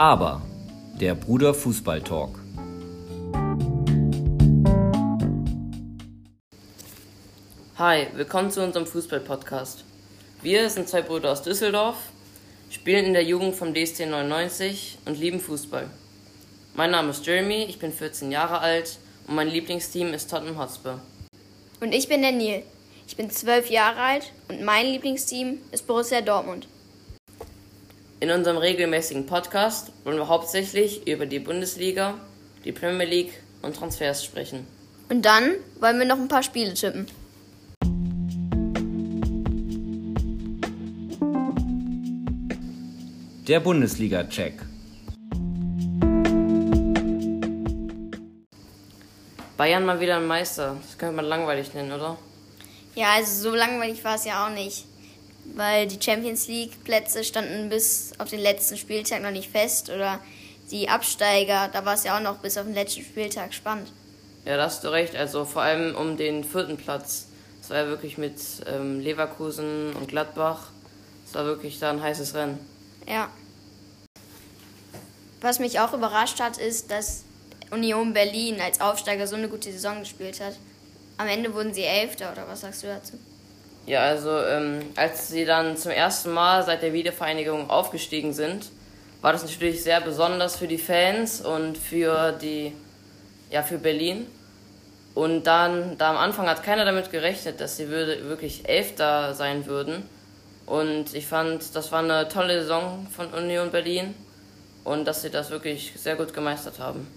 Aber der Bruder Fußball Talk. Hi, willkommen zu unserem Fußball-Podcast. Wir sind zwei Brüder aus Düsseldorf, spielen in der Jugend vom DST 99 und lieben Fußball. Mein Name ist Jeremy, ich bin 14 Jahre alt und mein Lieblingsteam ist Tottenham Hotspur. Und ich bin der Neil. Ich bin 12 Jahre alt und mein Lieblingsteam ist Borussia Dortmund. In unserem regelmäßigen Podcast wollen wir hauptsächlich über die Bundesliga, die Premier League und Transfers sprechen. Und dann wollen wir noch ein paar Spiele tippen. Der Bundesliga-Check. Bayern mal wieder ein Meister. Das könnte man langweilig nennen, oder? Ja, also so langweilig war es ja auch nicht. Weil die Champions League-Plätze standen bis auf den letzten Spieltag noch nicht fest. Oder die Absteiger, da war es ja auch noch bis auf den letzten Spieltag spannend. Ja, da hast du recht. Also vor allem um den vierten Platz. Das war ja wirklich mit ähm, Leverkusen und Gladbach. Das war wirklich da ein heißes Rennen. Ja. Was mich auch überrascht hat, ist, dass Union Berlin als Aufsteiger so eine gute Saison gespielt hat. Am Ende wurden sie Elfter, oder was sagst du dazu? Ja, also ähm, als sie dann zum ersten Mal seit der Wiedervereinigung aufgestiegen sind, war das natürlich sehr besonders für die Fans und für die, ja, für Berlin. Und dann, da am Anfang hat keiner damit gerechnet, dass sie würde, wirklich Elfter sein würden. Und ich fand, das war eine tolle Saison von Union Berlin und dass sie das wirklich sehr gut gemeistert haben.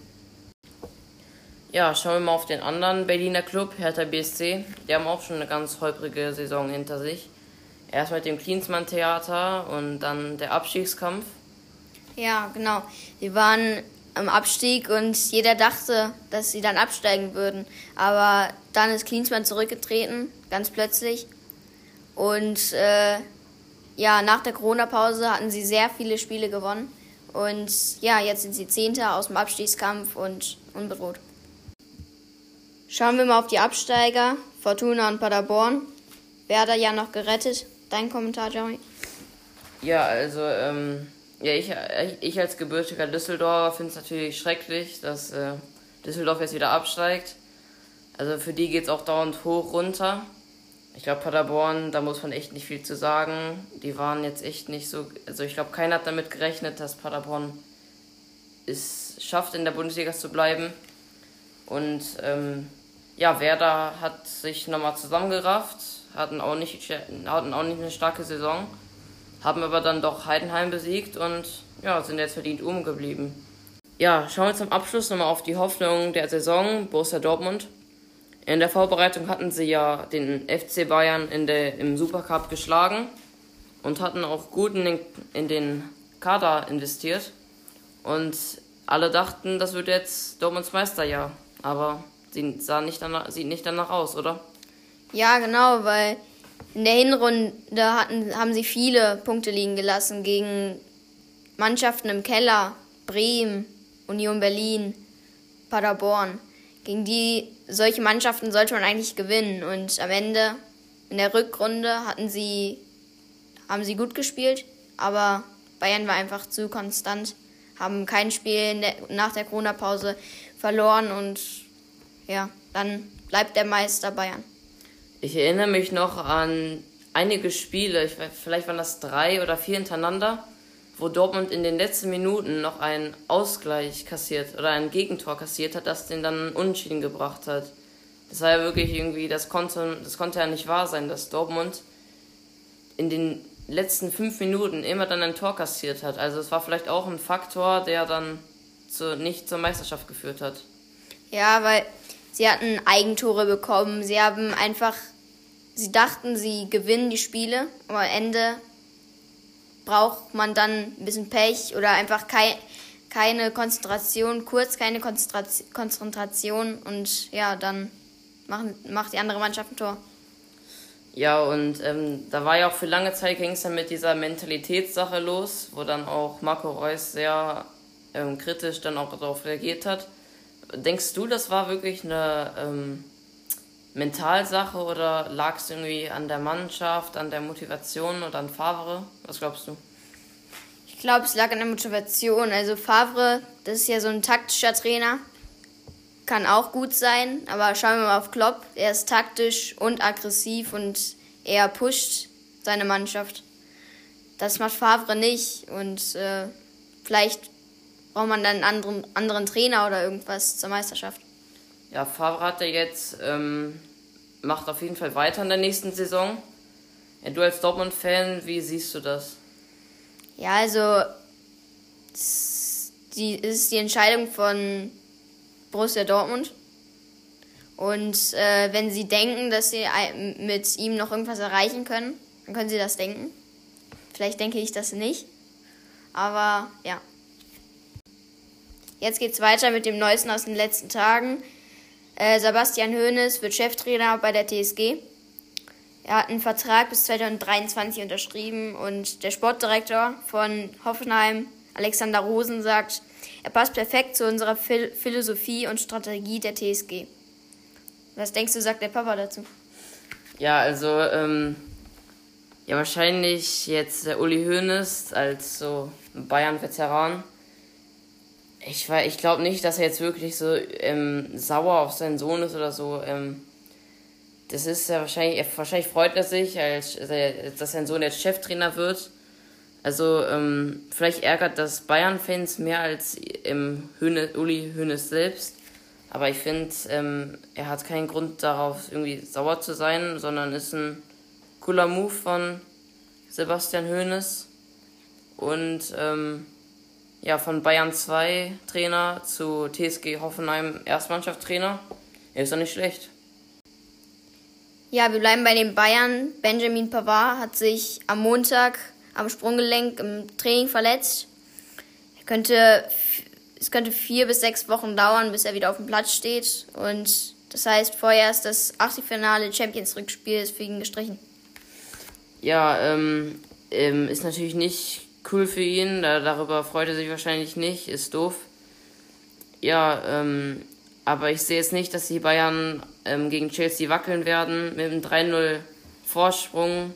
Ja, schauen wir mal auf den anderen Berliner Club, Hertha BSC. Die haben auch schon eine ganz holprige Saison hinter sich. Erst mit dem Klinsmann-Theater und dann der Abstiegskampf. Ja, genau. Wir waren am Abstieg und jeder dachte, dass sie dann absteigen würden. Aber dann ist Klinsmann zurückgetreten, ganz plötzlich. Und äh, ja, nach der Corona-Pause hatten sie sehr viele Spiele gewonnen. Und ja, jetzt sind sie Zehnter aus dem Abstiegskampf und unbedroht. Schauen wir mal auf die Absteiger. Fortuna und Paderborn. Werder ja noch gerettet. Dein Kommentar, Jeremy? Ja, also, ähm, ja, ich, ich als gebürtiger Düsseldorfer finde es natürlich schrecklich, dass äh, Düsseldorf jetzt wieder absteigt. Also für die geht es auch dauernd hoch runter. Ich glaube, Paderborn, da muss man echt nicht viel zu sagen. Die waren jetzt echt nicht so. Also ich glaube, keiner hat damit gerechnet, dass Paderborn es schafft, in der Bundesliga zu bleiben. Und ähm, ja, Werder hat sich nochmal zusammengerafft, hatten auch, nicht, hatten auch nicht eine starke Saison, haben aber dann doch Heidenheim besiegt und ja, sind jetzt verdient oben geblieben. Ja, schauen wir zum Abschluss nochmal auf die Hoffnung der Saison, Borussia Dortmund. In der Vorbereitung hatten sie ja den FC Bayern in der, im Supercup geschlagen und hatten auch gut in den, in den Kader investiert. Und alle dachten, das wird jetzt Dortmunds Meisterjahr. Aber sie sah nicht danach, sieht nicht danach aus, oder? Ja, genau, weil in der Hinrunde hatten, haben sie viele Punkte liegen gelassen gegen Mannschaften im Keller, Bremen, Union Berlin, Paderborn. Gegen die solche Mannschaften sollte man eigentlich gewinnen. Und am Ende in der Rückrunde hatten sie, haben sie gut gespielt, aber Bayern war einfach zu konstant, haben kein Spiel der, nach der Corona-Pause verloren und ja, dann bleibt der Meister Bayern. Ich erinnere mich noch an einige Spiele, ich, vielleicht waren das drei oder vier hintereinander, wo Dortmund in den letzten Minuten noch einen Ausgleich kassiert oder ein Gegentor kassiert hat, das den dann unentschieden gebracht hat. Das war ja wirklich irgendwie, das konnte, das konnte ja nicht wahr sein, dass Dortmund in den letzten fünf Minuten immer dann ein Tor kassiert hat. Also es war vielleicht auch ein Faktor, der dann zu, nicht zur Meisterschaft geführt hat. Ja, weil sie hatten Eigentore bekommen. Sie haben einfach, sie dachten, sie gewinnen die Spiele, aber am Ende braucht man dann ein bisschen Pech oder einfach kei keine Konzentration, kurz keine Konzentration und ja, dann machen, macht die andere Mannschaft ein Tor. Ja, und ähm, da war ja auch für lange Zeit ging es dann mit dieser Mentalitätssache los, wo dann auch Marco Reus sehr ähm, kritisch dann auch darauf reagiert hat. Denkst du, das war wirklich eine ähm, Mentalsache oder lag es irgendwie an der Mannschaft, an der Motivation oder an Favre? Was glaubst du? Ich glaube, es lag an der Motivation. Also Favre, das ist ja so ein taktischer Trainer. Kann auch gut sein, aber schauen wir mal auf Klopp. Er ist taktisch und aggressiv und er pusht seine Mannschaft. Das macht Favre nicht und äh, vielleicht braucht man dann einen anderen, anderen Trainer oder irgendwas zur Meisterschaft. Ja, Favre hat er jetzt, ähm, macht auf jeden Fall weiter in der nächsten Saison. Ja, du als Dortmund-Fan, wie siehst du das? Ja, also die ist die Entscheidung von Borussia Dortmund. Und äh, wenn sie denken, dass sie mit ihm noch irgendwas erreichen können, dann können sie das denken. Vielleicht denke ich das nicht. Aber ja. Jetzt geht's weiter mit dem Neuesten aus den letzten Tagen. Äh, Sebastian Hoeneß wird Cheftrainer bei der TSG. Er hat einen Vertrag bis 2023 unterschrieben und der Sportdirektor von Hoffenheim, Alexander Rosen, sagt, er passt perfekt zu unserer Phil Philosophie und Strategie der TSG. Was denkst du, sagt der Papa dazu? Ja, also, ähm, ja, wahrscheinlich jetzt der Uli Hoeneß als so Bayern-Veteran. Ich, ich glaube nicht, dass er jetzt wirklich so ähm, sauer auf seinen Sohn ist oder so. Ähm, das ist ja wahrscheinlich, wahrscheinlich freut er sich, als, dass sein Sohn jetzt Cheftrainer wird. Also ähm, vielleicht ärgert das Bayern-Fans mehr als Höne, Uli Hoeneß selbst. Aber ich finde, ähm, er hat keinen Grund darauf, irgendwie sauer zu sein, sondern ist ein cooler Move von Sebastian Hoeneß. Und ähm, ja, von Bayern 2 Trainer zu TSG Hoffenheim Erstmannschaft-Trainer. Er ist doch nicht schlecht. Ja, wir bleiben bei den Bayern. Benjamin Pavard hat sich am Montag am Sprunggelenk im Training verletzt. Er könnte, es könnte vier bis sechs Wochen dauern, bis er wieder auf dem Platz steht. Und das heißt, vorher ist das Achtelfinale Champions Rückspiel für ihn gestrichen. Ja, ähm, ähm, ist natürlich nicht cool für ihn. Da, darüber freut er sich wahrscheinlich nicht. Ist doof. Ja, ähm, aber ich sehe jetzt nicht, dass die Bayern ähm, gegen Chelsea wackeln werden. Mit einem 3-0 Vorsprung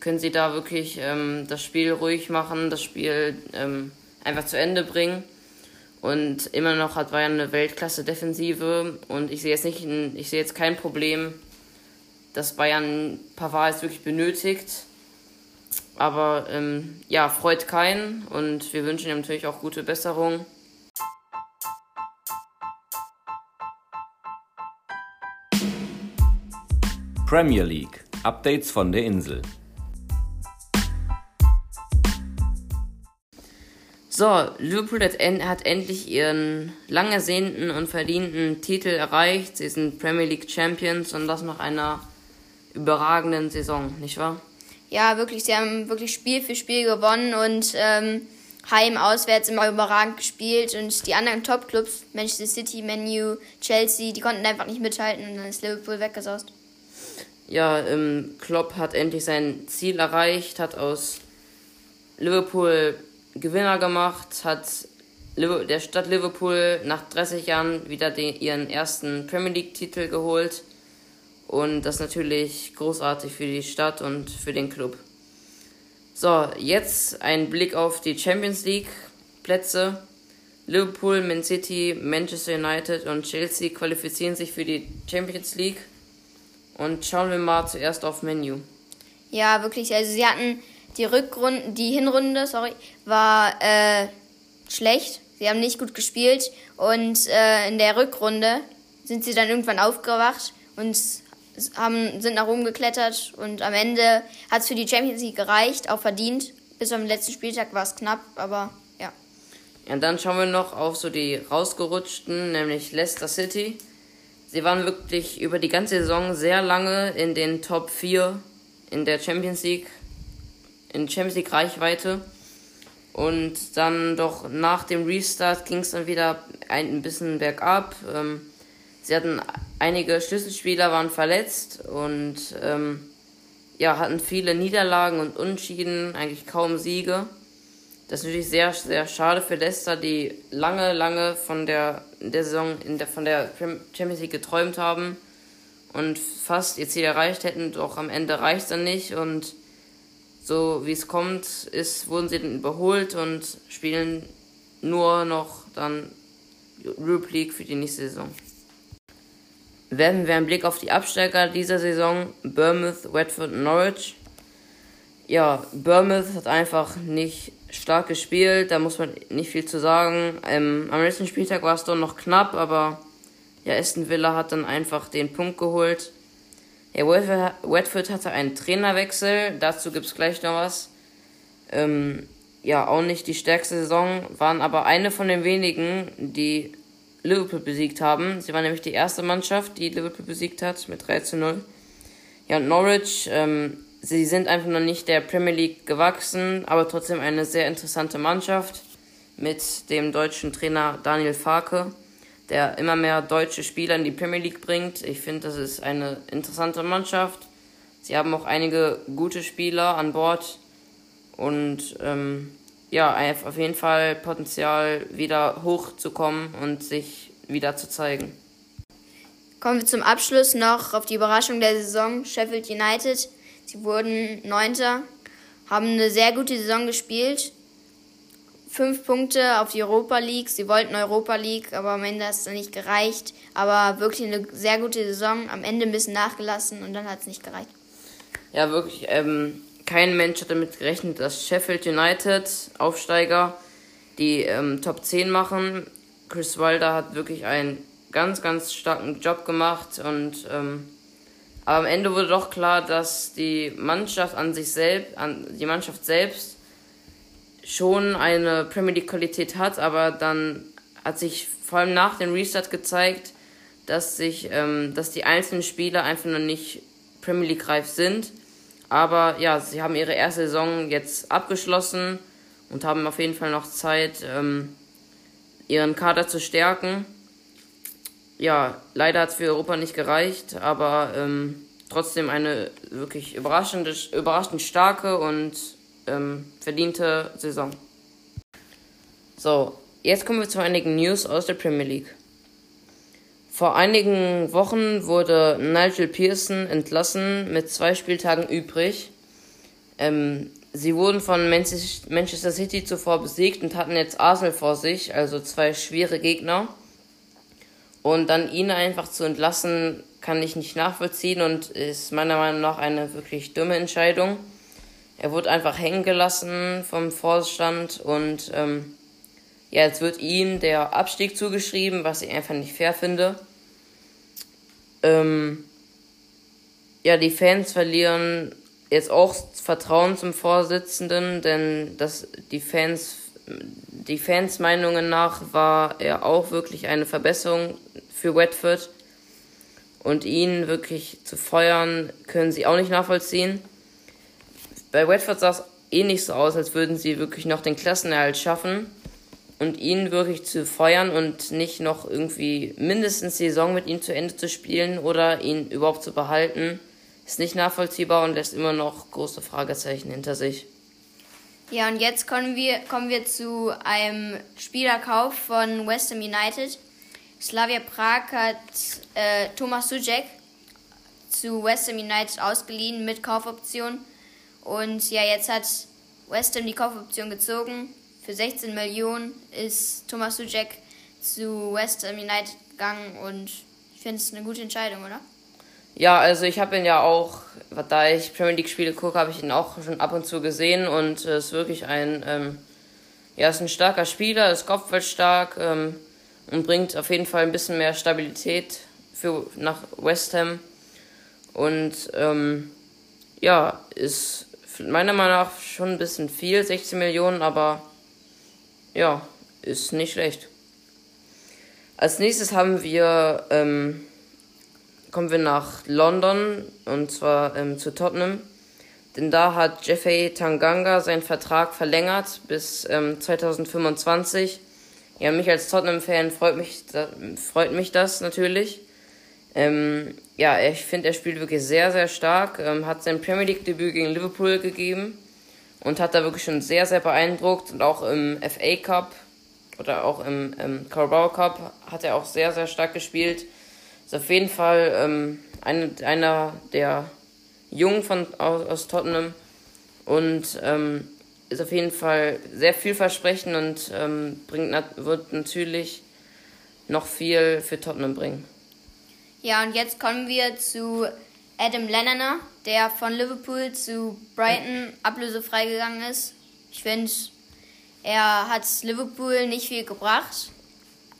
können sie da wirklich ähm, das Spiel ruhig machen, das Spiel ähm, einfach zu Ende bringen. Und immer noch hat Bayern eine Weltklasse-Defensive. Und ich sehe jetzt nicht, jetzt kein Problem, dass Bayern Pavard jetzt wirklich benötigt. Aber ähm, ja, freut keinen und wir wünschen ihm natürlich auch gute Besserung. Premier League. Updates von der Insel. So, Liverpool hat, hat endlich ihren lang ersehnten und verdienten Titel erreicht. Sie sind Premier League Champions und das nach einer überragenden Saison, nicht wahr? Ja, wirklich. Sie haben wirklich Spiel für Spiel gewonnen und ähm, heim, auswärts immer überragend gespielt. Und die anderen Top-Clubs, Manchester City, Menu, Chelsea, die konnten einfach nicht mithalten und dann ist Liverpool weggesaust ja, ähm, Klopp hat endlich sein Ziel erreicht, hat aus Liverpool Gewinner gemacht, hat der Stadt Liverpool nach 30 Jahren wieder den, ihren ersten Premier League-Titel geholt. Und das ist natürlich großartig für die Stadt und für den Club. So, jetzt ein Blick auf die Champions League-Plätze. Liverpool, Man City, Manchester United und Chelsea qualifizieren sich für die Champions League. Und schauen wir mal zuerst auf Menü. Ja, wirklich. Also sie hatten die Rückrunde, die Hinrunde, sorry, war äh, schlecht. Sie haben nicht gut gespielt und äh, in der Rückrunde sind sie dann irgendwann aufgewacht und haben, sind nach oben geklettert und am Ende hat es für die Champions League gereicht, auch verdient. Bis am letzten Spieltag war es knapp, aber ja. Ja, dann schauen wir noch auf so die rausgerutschten, nämlich Leicester City. Sie waren wirklich über die ganze Saison sehr lange in den Top 4 in der Champions League, in Champions League Reichweite. Und dann doch nach dem Restart ging es dann wieder ein bisschen bergab. Ähm, sie hatten einige Schlüsselspieler waren verletzt und ähm, ja, hatten viele Niederlagen und Unschieden, eigentlich kaum Siege. Das ist natürlich sehr, sehr schade für Leicester, die lange, lange von der, der Saison in der, von der Champions League geträumt haben und fast ihr Ziel erreicht hätten, doch am Ende reicht es dann nicht und so wie es kommt, ist, wurden sie dann überholt und spielen nur noch dann Europe League für die nächste Saison. Werfen wir einen Blick auf die Absteiger dieser Saison, Bournemouth, und Norwich. Ja, Bournemouth hat einfach nicht stark gespielt, da muss man nicht viel zu sagen. Ähm, am letzten Spieltag war es doch noch knapp, aber ja, Aston Villa hat dann einfach den Punkt geholt. Ja, Watford hatte einen Trainerwechsel, dazu gibt es gleich noch was. Ähm, ja, auch nicht die stärkste Saison, waren aber eine von den wenigen, die Liverpool besiegt haben. Sie waren nämlich die erste Mannschaft, die Liverpool besiegt hat mit 3 zu 0. Ja, und Norwich, ähm, sie sind einfach noch nicht der Premier League gewachsen, aber trotzdem eine sehr interessante Mannschaft mit dem deutschen Trainer Daniel Farke, der immer mehr deutsche Spieler in die Premier League bringt. Ich finde, das ist eine interessante Mannschaft. Sie haben auch einige gute Spieler an Bord und ähm, ja, auf jeden Fall Potenzial, wieder hochzukommen und sich wieder zu zeigen. Kommen wir zum Abschluss noch auf die Überraschung der Saison. Sheffield United, sie wurden Neunter, haben eine sehr gute Saison gespielt. Fünf Punkte auf die Europa League. Sie wollten Europa League, aber am Ende hat es dann nicht gereicht. Aber wirklich eine sehr gute Saison. Am Ende ein bisschen nachgelassen und dann hat es nicht gereicht. Ja, wirklich. Ähm, kein Mensch hat damit gerechnet, dass Sheffield United, Aufsteiger, die ähm, Top 10 machen. Chris Wilder hat wirklich einen ganz, ganz starken Job gemacht und ähm, aber am Ende wurde doch klar, dass die Mannschaft an sich selbst, an die Mannschaft selbst schon eine Premier League Qualität hat, aber dann hat sich vor allem nach dem Restart gezeigt, dass sich, ähm, dass die einzelnen Spieler einfach noch nicht Premier League reif sind aber ja, sie haben ihre erste Saison jetzt abgeschlossen und haben auf jeden Fall noch Zeit, ähm, ihren Kader zu stärken. Ja, leider hat es für Europa nicht gereicht, aber ähm, trotzdem eine wirklich überraschende, überraschend starke und ähm, verdiente Saison. So, jetzt kommen wir zu einigen News aus der Premier League. Vor einigen Wochen wurde Nigel Pearson entlassen mit zwei Spieltagen übrig. Ähm, sie wurden von Manchester City zuvor besiegt und hatten jetzt Arsenal vor sich, also zwei schwere Gegner. Und dann ihn einfach zu entlassen, kann ich nicht nachvollziehen und ist meiner Meinung nach eine wirklich dumme Entscheidung. Er wurde einfach hängen gelassen vom Vorstand und ähm, ja, jetzt wird ihm der Abstieg zugeschrieben, was ich einfach nicht fair finde. Ähm, ja, die Fans verlieren jetzt auch Vertrauen zum Vorsitzenden, denn das, die Fans, die Fans Meinungen nach war er auch wirklich eine Verbesserung für Watford. Und ihn wirklich zu feuern, können sie auch nicht nachvollziehen. Bei Watford sah es eh nicht so aus, als würden sie wirklich noch den Klassenerhalt schaffen und ihn wirklich zu feuern und nicht noch irgendwie mindestens die Saison mit ihm zu Ende zu spielen oder ihn überhaupt zu behalten, ist nicht nachvollziehbar und lässt immer noch große Fragezeichen hinter sich. Ja, und jetzt kommen wir, kommen wir zu einem Spielerkauf von West Ham United. Slavia Prag hat äh, Thomas Suchek zu West Ham United ausgeliehen mit Kaufoption. Und ja, jetzt hat West Ham die Kaufoption gezogen für 16 Millionen ist Thomas Suchek zu West Ham United gegangen und ich finde es eine gute Entscheidung, oder? Ja, also ich habe ihn ja auch, da ich Premier League Spiele gucke, habe ich ihn auch schon ab und zu gesehen und äh, ist wirklich ein, ähm, ja, ist ein starker Spieler, ist kopfballstark ähm, und bringt auf jeden Fall ein bisschen mehr Stabilität für nach West Ham und ähm, ja, ist meiner Meinung nach schon ein bisschen viel, 16 Millionen, aber ja, ist nicht schlecht. Als nächstes haben wir, ähm, kommen wir nach London und zwar ähm, zu Tottenham. Denn da hat Jeffrey Tanganga seinen Vertrag verlängert bis ähm, 2025. Ja, mich als Tottenham-Fan freut mich, da, freut mich das natürlich. Ähm, ja, ich finde, er spielt wirklich sehr, sehr stark. Ähm, hat sein Premier League-Debüt gegen Liverpool gegeben und hat da wirklich schon sehr, sehr beeindruckt und auch im FA Cup oder auch im, im Carabao Cup hat er auch sehr, sehr stark gespielt. Ist auf jeden Fall ähm, eine, einer der Jungen von, aus, aus Tottenham und ähm, ist auf jeden Fall sehr vielversprechend und ähm, bringt, wird natürlich noch viel für Tottenham bringen. Ja, und jetzt kommen wir zu Adam Lallana, der von Liverpool zu Brighton ablösefrei gegangen ist. Ich finde, er hat Liverpool nicht viel gebracht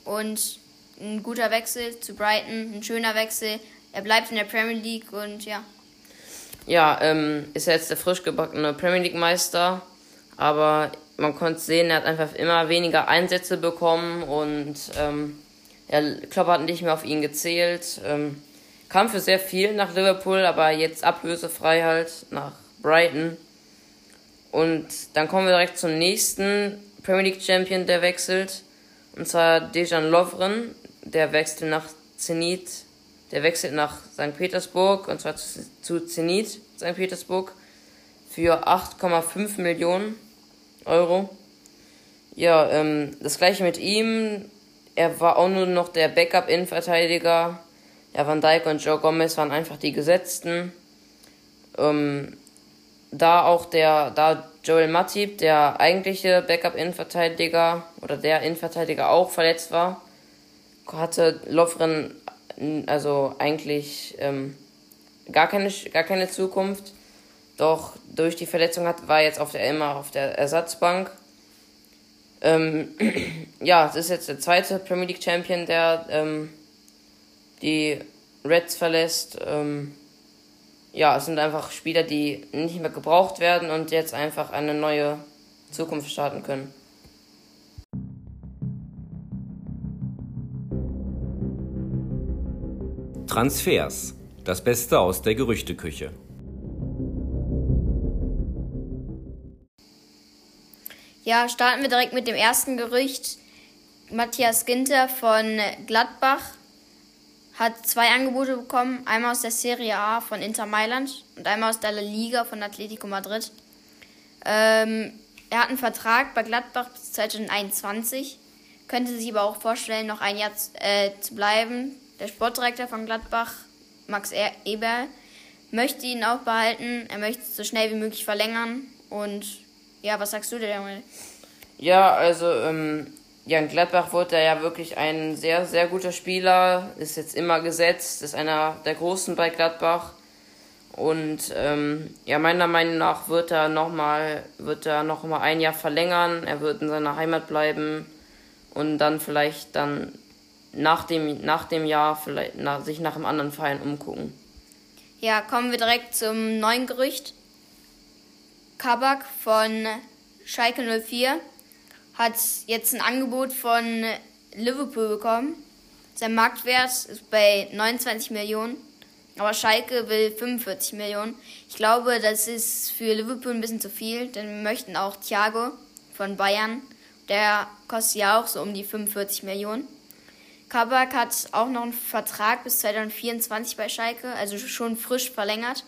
und ein guter Wechsel zu Brighton, ein schöner Wechsel. Er bleibt in der Premier League und ja. Ja, ähm, ist jetzt der frisch gebackene Premier League Meister, aber man konnte sehen, er hat einfach immer weniger Einsätze bekommen und ähm, er, Klopp hat nicht mehr auf ihn gezählt. Ähm, kam für sehr viel nach Liverpool, aber jetzt ablösefrei halt nach Brighton. Und dann kommen wir direkt zum nächsten Premier League Champion, der wechselt. Und zwar Dejan Lovren, der wechselt nach Zenit, der wechselt nach St. Petersburg, und zwar zu, Zenit St. Petersburg, für 8,5 Millionen Euro. Ja, ähm, das gleiche mit ihm. Er war auch nur noch der Backup-Innenverteidiger. Ja, Van Dijk und Joe Gomez waren einfach die Gesetzten. Ähm, da auch der, da Joel Matip, der eigentliche Backup-Innenverteidiger oder der Innenverteidiger auch verletzt war, hatte Lovren also eigentlich ähm, gar, keine, gar keine Zukunft. Doch durch die Verletzung hat, war jetzt auf der, immer auf der Ersatzbank. Ähm, ja, es ist jetzt der zweite Premier League Champion, der ähm, die Reds verlässt. Ähm, ja, es sind einfach Spieler, die nicht mehr gebraucht werden und jetzt einfach eine neue Zukunft starten können. Transfers. Das Beste aus der Gerüchteküche. Ja, starten wir direkt mit dem ersten Gerücht. Matthias Ginter von Gladbach hat zwei Angebote bekommen, einmal aus der Serie A von Inter Mailand und einmal aus der La Liga von Atletico Madrid. Ähm, er hat einen Vertrag bei Gladbach bis 2021, könnte sich aber auch vorstellen, noch ein Jahr äh, zu bleiben. Der Sportdirektor von Gladbach, Max e- Eberl, möchte ihn auch behalten. Er möchte es so schnell wie möglich verlängern. Und ja, was sagst du dir damit? Ja, also ähm, Jan Gladbach wurde ja wirklich ein sehr, sehr guter Spieler, ist jetzt immer gesetzt, ist einer der Großen bei Gladbach. Und ähm, ja, meiner Meinung nach wird er nochmal wird er noch ein Jahr verlängern. Er wird in seiner Heimat bleiben und dann vielleicht dann nach dem, nach dem Jahr vielleicht nach, sich nach einem anderen Verein umgucken. Ja, kommen wir direkt zum neuen Gerücht. Kabak von Schalke 04 hat jetzt ein Angebot von Liverpool bekommen. Sein Marktwert ist bei 29 Millionen, aber Schalke will 45 Millionen. Ich glaube, das ist für Liverpool ein bisschen zu viel, denn wir möchten auch Thiago von Bayern. Der kostet ja auch so um die 45 Millionen. Kabak hat auch noch einen Vertrag bis 2024 bei Schalke, also schon frisch verlängert.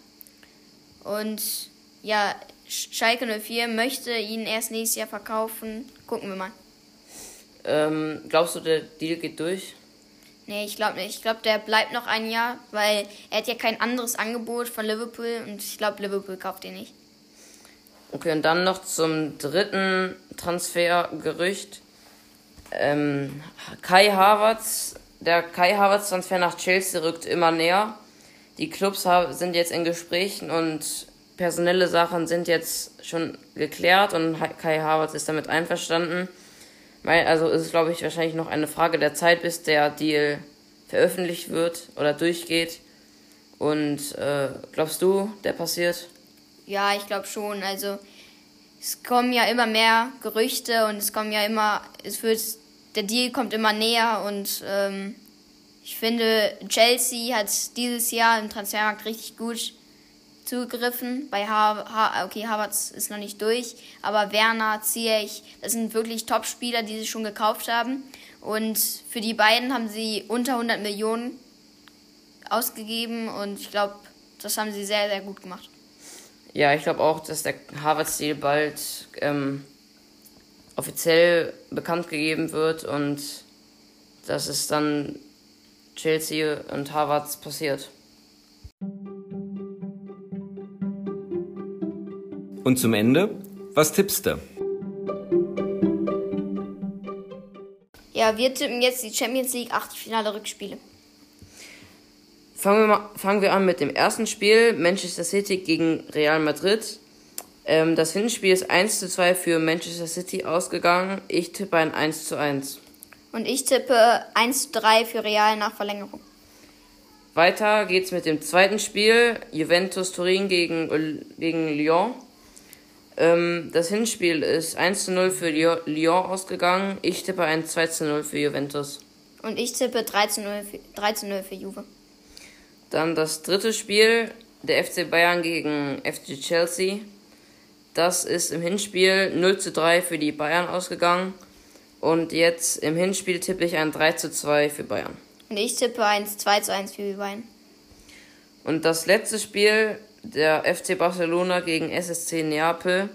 Und ja, Schalke 04 möchte ihn erst nächstes Jahr verkaufen. Gucken wir mal. Ähm, glaubst du, der Deal geht durch? Nee, ich glaube nicht. Ich glaube, der bleibt noch ein Jahr, weil er hat ja kein anderes Angebot von Liverpool und ich glaube, Liverpool kauft ihn nicht. Okay, und dann noch zum dritten Transfergerücht. Ähm, Kai Havertz, der Kai Havertz Transfer nach Chelsea rückt immer näher. Die Clubs sind jetzt in Gesprächen und personelle Sachen sind jetzt schon geklärt und Kai Havertz ist damit einverstanden. Also ist es, glaube ich, wahrscheinlich noch eine Frage der Zeit, bis der Deal veröffentlicht wird oder durchgeht. Und äh, glaubst du, der passiert? Ja, ich glaube schon. Also es kommen ja immer mehr Gerüchte und es kommen ja immer, es wird der Deal kommt immer näher und ähm, ich finde, Chelsea hat dieses Jahr im Transfermarkt richtig gut zugegriffen. Bei ha ha okay, Havertz ist noch nicht durch, aber Werner, Ziyech, das sind wirklich Top-Spieler, die sie schon gekauft haben. Und für die beiden haben sie unter 100 Millionen ausgegeben und ich glaube, das haben sie sehr, sehr gut gemacht. Ja, ich glaube auch, dass der Harvard-Stil bald ähm, offiziell bekannt gegeben wird und dass es dann Chelsea und Harvards passiert. Und zum Ende, was tippst du? Ja, wir tippen jetzt die Champions League Achtelfinale Rückspiele. Fangen wir, mal, fangen wir an mit dem ersten Spiel, Manchester City gegen Real Madrid. Ähm, das Hinspiel ist 1 zu 2 für Manchester City ausgegangen. Ich tippe ein 1 zu 1. Und ich tippe 1 zu 3 für Real nach Verlängerung. Weiter geht's mit dem zweiten Spiel, Juventus Turin gegen, gegen Lyon. Ähm, das Hinspiel ist 1 zu 0 für Lyon ausgegangen. Ich tippe ein 2 zu 0 für Juventus. Und ich tippe 3 zu 0 für, 3 zu 0 für Juve. Dann das dritte Spiel, der FC Bayern gegen FC Chelsea. Das ist im Hinspiel 0 zu 3 für die Bayern ausgegangen. Und jetzt im Hinspiel tippe ich ein 3 zu 2 für Bayern. Und ich tippe ein 2 zu 1 für die Bayern. Und das letzte Spiel, der FC Barcelona gegen SSC Neapel.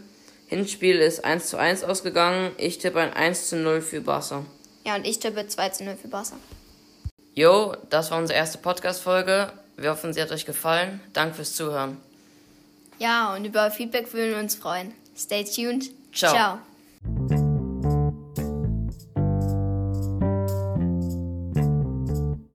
Hinspiel ist 1 zu 1 ausgegangen. Ich tippe ein 1 zu 0 für Barca. Ja, und ich tippe 2 zu 0 für Barca. Jo, das war unsere erste Podcast-Folge. Wir hoffen, sie hat euch gefallen. Danke fürs Zuhören. Ja, und über Feedback würden wir uns freuen. Stay tuned. Ciao. Ciao.